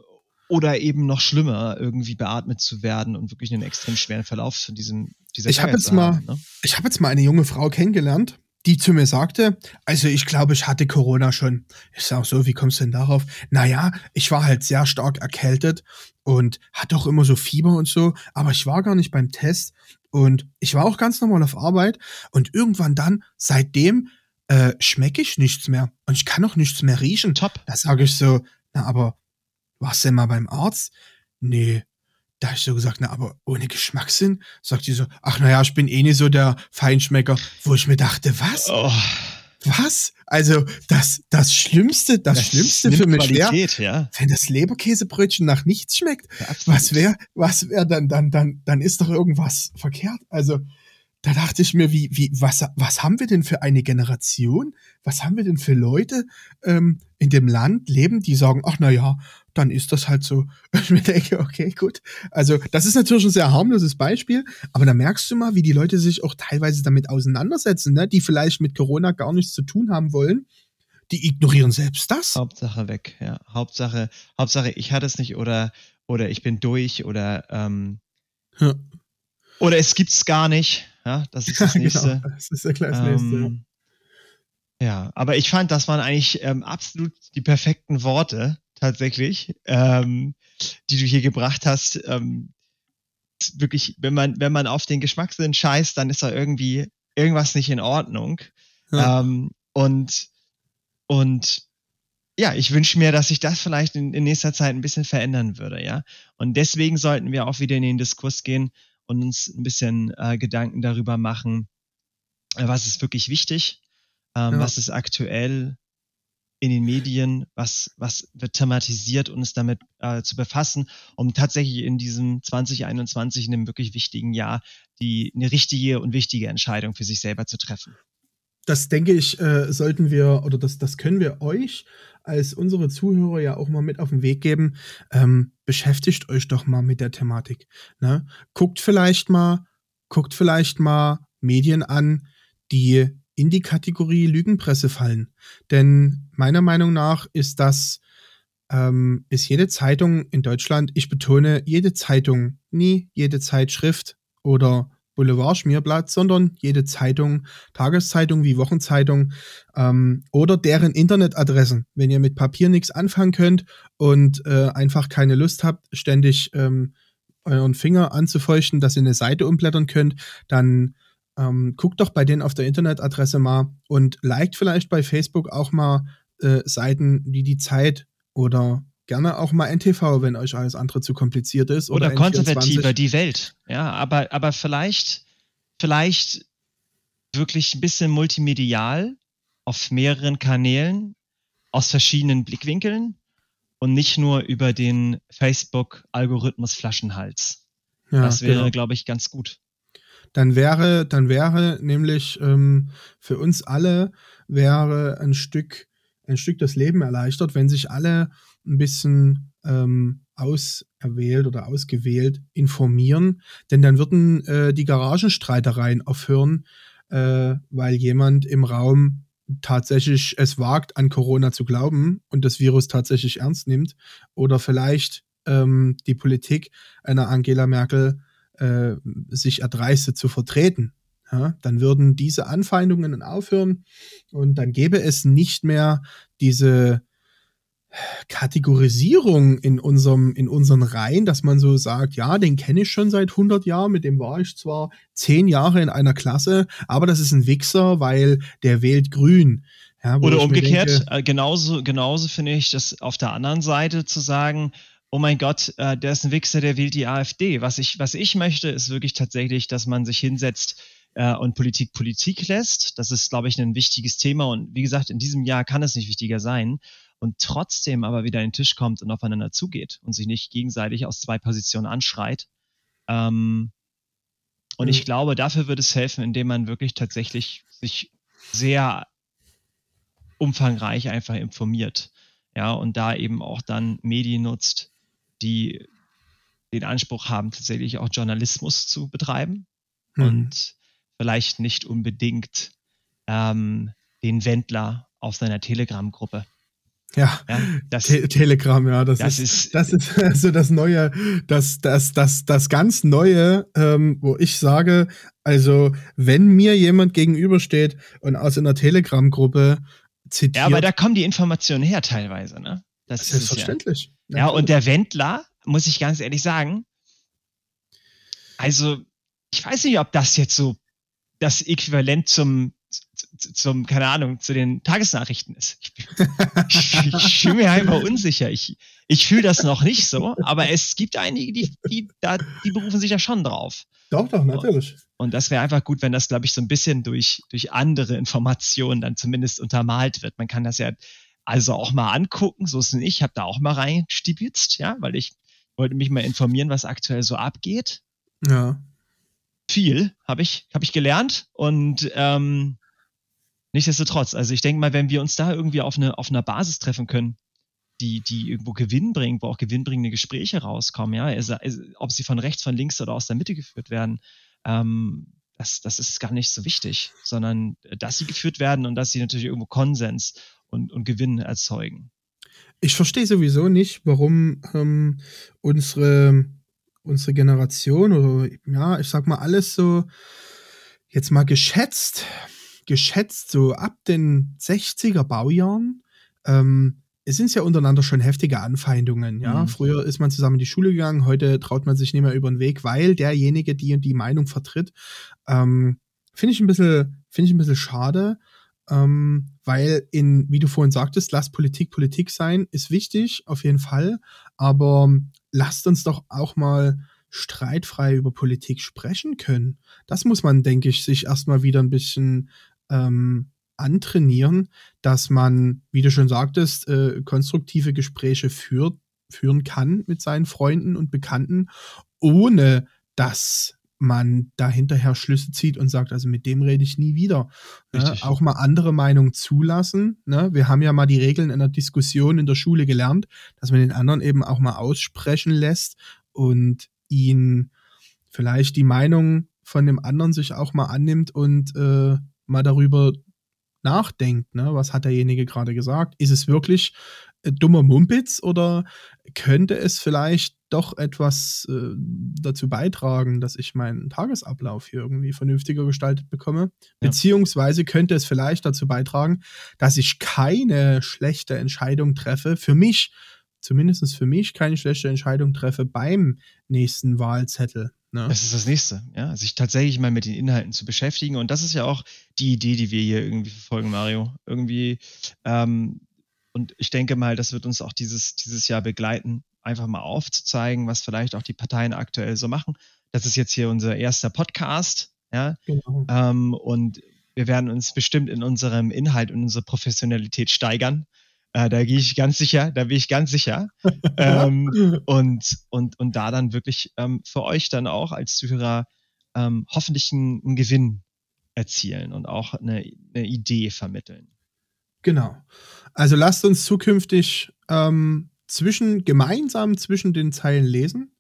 oder eben noch schlimmer, irgendwie beatmet zu werden und wirklich einen extrem schweren Verlauf von diesem dieser Ich habe jetzt mal, ne? ich habe jetzt mal eine junge Frau kennengelernt, die zu mir sagte, also ich glaube, ich hatte Corona schon. Ich sage so, wie kommst du denn darauf? Naja, ich war halt sehr stark erkältet und hatte auch immer so Fieber und so, aber ich war gar nicht beim Test und ich war auch ganz normal auf Arbeit und irgendwann dann, seitdem äh, schmecke ich nichts mehr und ich kann auch nichts mehr riechen. Top. Da sage ich so, na aber warst du denn mal beim Arzt? Nee, da habe ich so gesagt, na, aber ohne Geschmackssinn? Sagt die so, ach naja, ich bin eh nicht so der Feinschmecker, wo ich mir dachte, was? Oh. Was? Also das, das Schlimmste, das, das Schlimmste für mich wäre, ja. wenn das Leberkäsebrötchen nach nichts schmeckt. Ja, was wäre, was wäre dann, dann, dann, dann ist doch irgendwas verkehrt. Also da dachte ich mir, wie, wie, was, was haben wir denn für eine Generation? Was haben wir denn für Leute ähm, in dem Land leben, die sagen, ach na ja, dann ist das halt so. Ich mir denke, okay, gut. Also das ist natürlich ein sehr harmloses Beispiel, aber da merkst du mal, wie die Leute sich auch teilweise damit auseinandersetzen, ne? die vielleicht mit Corona gar nichts zu tun haben wollen. Die ignorieren selbst das. Hauptsache weg, ja. Hauptsache, Hauptsache, ich hatte es nicht oder, oder ich bin durch oder ähm, ja. oder es gibt's gar nicht. Ja, das ist das genau. nächste. genau. Das ist ja gleich das ähm, nächste. Ja, aber ich fand, das waren eigentlich ähm, absolut die perfekten Worte, tatsächlich, ähm, die du hier gebracht hast. Ähm, wirklich, wenn man, wenn man auf den Geschmackssinn scheißt, dann ist da irgendwie irgendwas nicht in Ordnung. Ja. Ähm, und, und ja, ich wünsche mir, dass sich das vielleicht in, in nächster Zeit ein bisschen verändern würde, ja. Und deswegen sollten wir auch wieder in den Diskurs gehen und uns ein bisschen äh, Gedanken darüber machen, äh, was ist wirklich wichtig, ähm, ja. was ist aktuell in den Medien, was, was wird thematisiert und es damit äh, zu befassen, um tatsächlich in diesem 2021, in einem wirklich wichtigen Jahr, die eine richtige und wichtige Entscheidung für sich selber zu treffen. Das denke ich, äh, sollten wir oder das, das können wir euch als unsere Zuhörer ja auch mal mit auf den Weg geben. Ähm, beschäftigt euch doch mal mit der Thematik. Ne? Guckt vielleicht mal, guckt vielleicht mal Medien an, die in die Kategorie Lügenpresse fallen. Denn meiner Meinung nach ist das, ähm, ist jede Zeitung in Deutschland, ich betone, jede Zeitung, nie jede Zeitschrift oder Boulevardschmierblatt, sondern jede Zeitung, Tageszeitung wie Wochenzeitung ähm, oder deren Internetadressen. Wenn ihr mit Papier nichts anfangen könnt und äh, einfach keine Lust habt, ständig ähm, euren Finger anzufeuchten, dass ihr eine Seite umblättern könnt, dann ähm, guckt doch bei denen auf der Internetadresse mal und liked vielleicht bei Facebook auch mal äh, Seiten, die die Zeit oder gerne auch mal NTV, wenn euch alles andere zu kompliziert ist. Oder, oder konservativer, die Welt. Ja, aber, aber vielleicht, vielleicht wirklich ein bisschen multimedial auf mehreren Kanälen aus verschiedenen Blickwinkeln und nicht nur über den Facebook-Algorithmus Flaschenhals. Ja, das wäre, genau. glaube ich, ganz gut dann wäre, dann wäre nämlich ähm, für uns alle wäre ein Stück, ein Stück das Leben erleichtert, wenn sich alle ein bisschen ähm, auserwählt oder ausgewählt informieren, denn dann würden äh, die Garagenstreitereien aufhören, äh, weil jemand im Raum tatsächlich es wagt, an Corona zu glauben und das Virus tatsächlich ernst nimmt. Oder vielleicht ähm, die Politik einer Angela Merkel äh, sich erdreiste zu vertreten. Ja, dann würden diese Anfeindungen aufhören und dann gäbe es nicht mehr diese Kategorisierung in unserem in unseren Reihen, dass man so sagt, ja, den kenne ich schon seit 100 Jahren, mit dem war ich zwar zehn Jahre in einer Klasse, aber das ist ein Wichser, weil der wählt Grün. Ja, Oder umgekehrt, denke, äh, genauso genauso finde ich das auf der anderen Seite zu sagen, oh mein Gott, äh, der ist ein Wichser, der wählt die AfD. Was ich, was ich möchte, ist wirklich tatsächlich, dass man sich hinsetzt äh, und Politik Politik lässt. Das ist, glaube ich, ein wichtiges Thema. Und wie gesagt, in diesem Jahr kann es nicht wichtiger sein. Und trotzdem aber wieder an den Tisch kommt und aufeinander zugeht und sich nicht gegenseitig aus zwei Positionen anschreit. Ähm, und ich mhm. glaube, dafür wird es helfen, indem man wirklich tatsächlich sich sehr umfangreich einfach informiert. Ja, und da eben auch dann Medien nutzt, die den Anspruch haben, tatsächlich auch Journalismus zu betreiben mhm. und vielleicht nicht unbedingt ähm, den Wendler auf seiner Telegram-Gruppe. Ja, ja das, Te Telegram, ja, das, das ist, ist, das ist also das neue, das, das, das, das ganz neue, ähm, wo ich sage, also wenn mir jemand gegenübersteht und aus einer Telegram-Gruppe zitiert. Ja, aber da kommen die Informationen her teilweise, ne? Das Selbstverständlich. Ja. ja, und der Wendler, muss ich ganz ehrlich sagen, also ich weiß nicht, ob das jetzt so das Äquivalent zum, zum, keine Ahnung, zu den Tagesnachrichten ist. Ich, ich, ich fühle mir einfach unsicher. Ich, ich fühle das noch nicht so, aber es gibt einige, die, die, da, die berufen sich da schon drauf. Doch, doch, natürlich. Und das wäre einfach gut, wenn das, glaube ich, so ein bisschen durch, durch andere Informationen dann zumindest untermalt wird. Man kann das ja also auch mal angucken, so ist es nicht. Ich habe da auch mal reinstibitzt, ja, weil ich wollte mich mal informieren, was aktuell so abgeht. Ja. Viel habe ich, hab ich gelernt und ähm, nichtsdestotrotz, also ich denke mal, wenn wir uns da irgendwie auf, eine, auf einer Basis treffen können, die, die irgendwo Gewinn bringen, wo auch gewinnbringende Gespräche rauskommen, ja, also, also, ob sie von rechts, von links oder aus der Mitte geführt werden, ähm, das, das ist gar nicht so wichtig, sondern dass sie geführt werden und dass sie natürlich irgendwo Konsens und, und Gewinn erzeugen. Ich verstehe sowieso nicht, warum ähm, unsere, unsere Generation oder ja, ich sag mal alles so jetzt mal geschätzt, geschätzt so ab den 60er Baujahren, ähm, es sind ja untereinander schon heftige Anfeindungen, ja. Mhm. Früher ist man zusammen in die Schule gegangen, heute traut man sich nicht mehr über den Weg, weil derjenige die und die Meinung vertritt. Ähm, finde ich ein bisschen, finde ich ein bisschen schade ähm, weil in, wie du vorhin sagtest, lass Politik Politik sein, ist wichtig, auf jeden Fall, aber lasst uns doch auch mal streitfrei über Politik sprechen können. Das muss man, denke ich, sich erstmal wieder ein bisschen ähm, antrainieren, dass man, wie du schon sagtest, äh, konstruktive Gespräche führt, führen kann mit seinen Freunden und Bekannten, ohne dass man da hinterher Schlüsse zieht und sagt, also mit dem rede ich nie wieder. Ne? Auch mal andere Meinungen zulassen. Ne? Wir haben ja mal die Regeln in der Diskussion in der Schule gelernt, dass man den anderen eben auch mal aussprechen lässt und ihn vielleicht die Meinung von dem anderen sich auch mal annimmt und äh, mal darüber nachdenkt, ne? was hat derjenige gerade gesagt? Ist es wirklich dummer Mumpitz oder könnte es vielleicht doch etwas äh, dazu beitragen, dass ich meinen Tagesablauf hier irgendwie vernünftiger gestaltet bekomme? Ja. Beziehungsweise könnte es vielleicht dazu beitragen, dass ich keine schlechte Entscheidung treffe, für mich, zumindest für mich, keine schlechte Entscheidung treffe beim nächsten Wahlzettel. Ne? Das ist das Nächste, ja, sich tatsächlich mal mit den Inhalten zu beschäftigen. Und das ist ja auch die Idee, die wir hier irgendwie verfolgen, Mario. Irgendwie, ähm, und ich denke mal, das wird uns auch dieses, dieses Jahr begleiten, einfach mal aufzuzeigen, was vielleicht auch die Parteien aktuell so machen. Das ist jetzt hier unser erster Podcast, ja. Genau. Ähm, und wir werden uns bestimmt in unserem Inhalt und unserer Professionalität steigern. Äh, da gehe ich ganz sicher, da bin ich ganz sicher. ähm, und, und, und da dann wirklich ähm, für euch dann auch als Zuhörer ähm, hoffentlich einen, einen, Gewinn erzielen und auch eine, eine, Idee vermitteln. Genau. Also lasst uns zukünftig ähm, zwischen, gemeinsam zwischen den Zeilen lesen.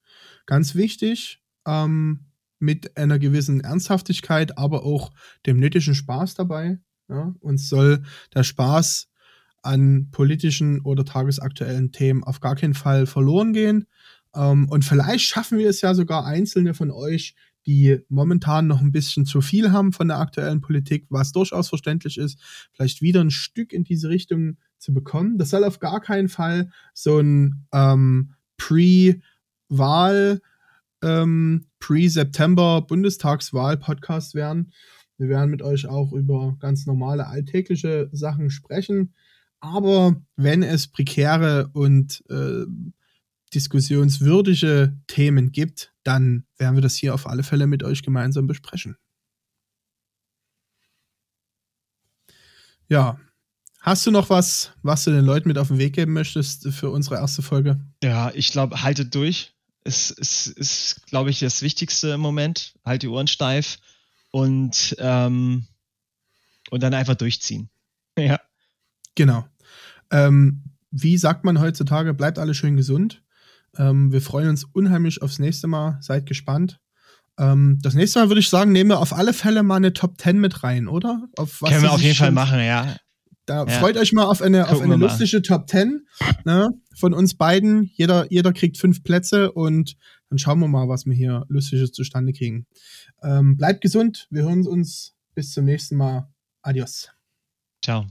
Ganz wichtig, ähm, mit einer gewissen Ernsthaftigkeit, aber auch dem nötigen Spaß dabei. Ja? Uns soll der Spaß an politischen oder tagesaktuellen Themen auf gar keinen Fall verloren gehen. Ähm, und vielleicht schaffen wir es ja sogar einzelne von euch, die momentan noch ein bisschen zu viel haben von der aktuellen Politik, was durchaus verständlich ist, vielleicht wieder ein Stück in diese Richtung zu bekommen. Das soll auf gar keinen Fall so ein ähm, Pre-Wahl, ähm, Pre-September Bundestagswahl-Podcast werden. Wir werden mit euch auch über ganz normale alltägliche Sachen sprechen. Aber wenn es prekäre und äh, diskussionswürdige Themen gibt, dann werden wir das hier auf alle Fälle mit euch gemeinsam besprechen. Ja. Hast du noch was, was du den Leuten mit auf den Weg geben möchtest für unsere erste Folge? Ja, ich glaube, haltet durch. Es, es ist, glaube ich, das Wichtigste im Moment. Halt die Ohren steif und, ähm, und dann einfach durchziehen. Ja. Genau. Ähm, wie sagt man heutzutage, bleibt alle schön gesund. Ähm, wir freuen uns unheimlich aufs nächste Mal. Seid gespannt. Ähm, das nächste Mal würde ich sagen, nehmen wir auf alle Fälle mal eine Top 10 mit rein, oder? Können wir auf jeden Fall machen, ja. Da ja. freut euch mal auf eine, auf eine lustige Top 10 ne, von uns beiden. Jeder, jeder kriegt fünf Plätze und dann schauen wir mal, was wir hier Lustiges zustande kriegen. Ähm, bleibt gesund. Wir hören uns bis zum nächsten Mal. Adios. Ciao.